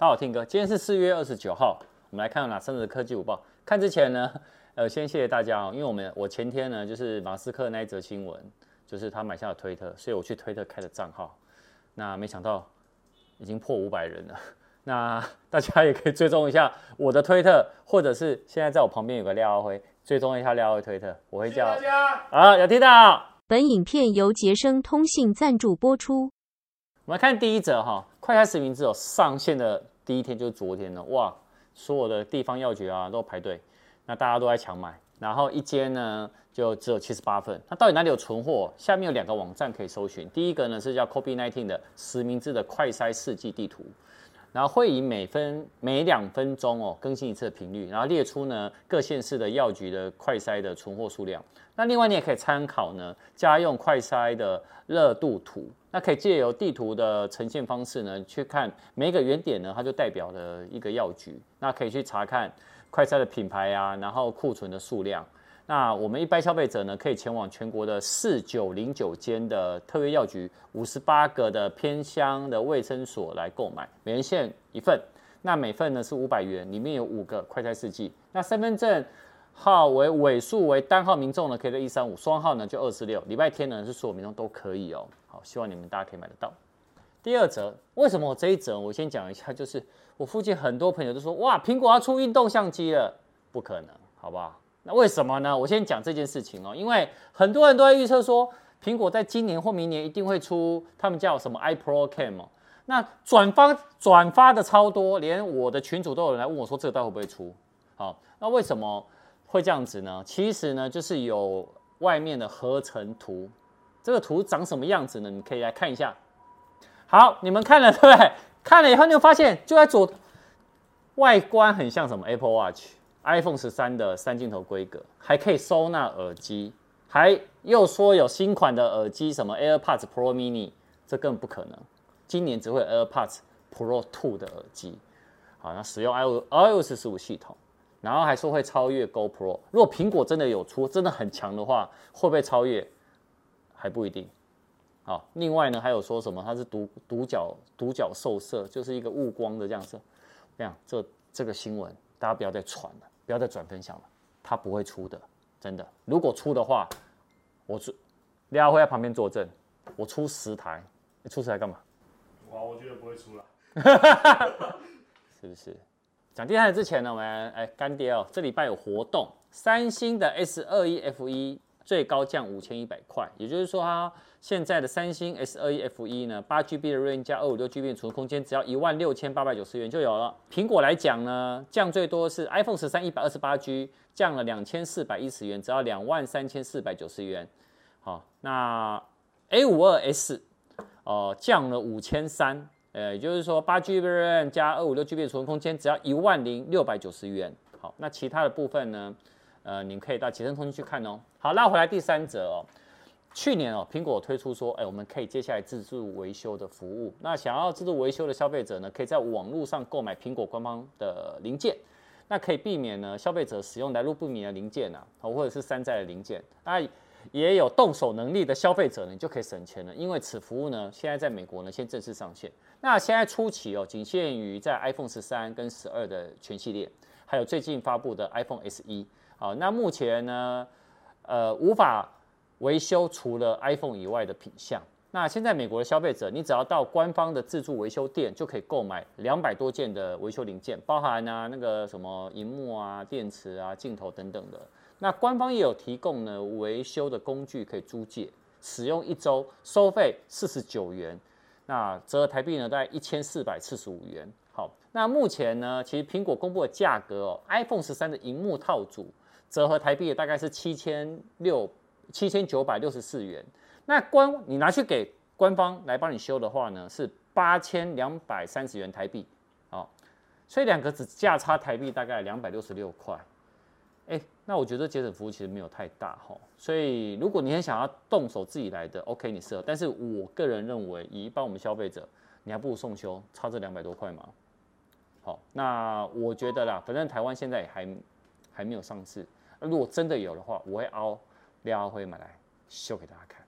大家好，听哥，今天是四月二十九号，我们来看哪三则科技午报。看之前呢，呃，先谢谢大家哦，因为我们我前天呢就是马斯克那一则新闻，就是他买下了推特，所以我去推特开了账号，那没想到已经破五百人了。那大家也可以追踪一下我的推特，或者是现在在我旁边有个廖阿辉，追踪一下廖阿辉推特，我会叫谢谢大家。啊，有听到。本影片由杰生通信赞助播出。我们来看第一则哈，快开实名制有，上线的第一天就是昨天了，哇，所有的地方药局啊都排队，那大家都在抢买，然后一间呢就只有七十八份，那到底哪里有存货？下面有两个网站可以搜寻，第一个呢是叫 COVID-19 的实名制的快筛试剂地图。然后会以每分每两分钟哦更新一次的频率，然后列出呢各县市的药局的快筛的存货数量。那另外你也可以参考呢家用快筛的热度图，那可以借由地图的呈现方式呢去看每一个原点呢它就代表了一个药局，那可以去查看快筛的品牌啊，然后库存的数量。那我们一般消费者呢，可以前往全国的四九零九间的特约药局，五十八个的偏乡的卫生所来购买，每人限一份。那每份呢是五百元，里面有五个快筛试剂。那身份证号为尾数为单号民众呢，可以在一三五，双号呢就二四六。礼拜天呢是所有民众都可以哦。好，希望你们大家可以买得到。第二则，为什么我这一则我先讲一下，就是我附近很多朋友都说，哇，苹果要出运动相机了，不可能，好不好？那为什么呢？我先讲这件事情哦，因为很多人都在预测说，苹果在今年或明年一定会出他们叫什么 iPro Cam 哦。那转发转发的超多，连我的群主都有人来问我说，这个到底会不会出？好，那为什么会这样子呢？其实呢，就是有外面的合成图，这个图长什么样子呢？你可以来看一下。好，你们看了对不对？看了以后你就发现，就在左外观很像什么 Apple Watch。iPhone 十三的三镜头规格，还可以收纳耳机，还又说有新款的耳机，什么 AirPods Pro Mini，这更不可能。今年只会 AirPods Pro Two 的耳机，好，那使用 iOS 十五系统，然后还说会超越 GoPro。如果苹果真的有出，真的很强的话，会不会超越？还不一定。好，另外呢，还有说什么它是独独角独角兽色，就是一个雾光的这样色。这样，这这个新闻大家不要再传了。不要再转分享了，他不会出的，真的。如果出的话，我出，廖阿辉在旁边作证，我出十台，你出十台干嘛？哇，我觉得不会出了，是不是？讲第三台之前呢，我们哎干爹哦，这礼拜有活动，三星的 S 二一 F 一最高降五千一百块，也就是说它。现在的三星 S21 F1 呢，八 GB 的 RAM 加二五六 GB 的储存空间，只要一万六千八百九十元就有了。苹果来讲呢，降最多是 iPhone 十三一百二十八 G，降了两千四百一十元，只要两万三千四百九十元。好，那 A 五二 S 哦降了五千三，呃，也就是说八 GB RAM 加二五六 GB 的储存空间，只要一万零六百九十元。好，那其他的部分呢，呃，你可以到捷成通讯去看哦。好，拉回来第三则哦。去年哦，苹果推出说，哎，我们可以接下来自助维修的服务。那想要自助维修的消费者呢，可以在网络上购买苹果官方的零件，那可以避免呢消费者使用来路不明的零件啊，或者是山寨的零件。那也有动手能力的消费者呢，就可以省钱了，因为此服务呢，现在在美国呢先正式上线。那现在初期哦，仅限于在 iPhone 十三跟十二的全系列，还有最近发布的 iPhone SE。好，那目前呢，呃，无法。维修除了 iPhone 以外的品项，那现在美国的消费者，你只要到官方的自助维修店，就可以购买两百多件的维修零件，包含啊那个什么荧幕啊、电池啊、镜头等等的。那官方也有提供呢维修的工具可以租借，使用一周收费四十九元，那折合台币呢大概一千四百四十五元。好，那目前呢，其实苹果公布的价格哦，iPhone 十三的荧幕套组折合台币大概是七千六。七千九百六十四元，那官你拿去给官方来帮你修的话呢，是八千两百三十元台币，好，所以两个只价差台币大概两百六十六块，哎，那我觉得节省服务其实没有太大哈，所以如果你很想要动手自己来的，OK 你适合，但是我个人认为，以一般我们消费者，你还不如送修，差这两百多块嘛，好，那我觉得啦，反正台湾现在还还没有上市，如果真的有的话，我会凹。廖阿辉买来秀给大家看。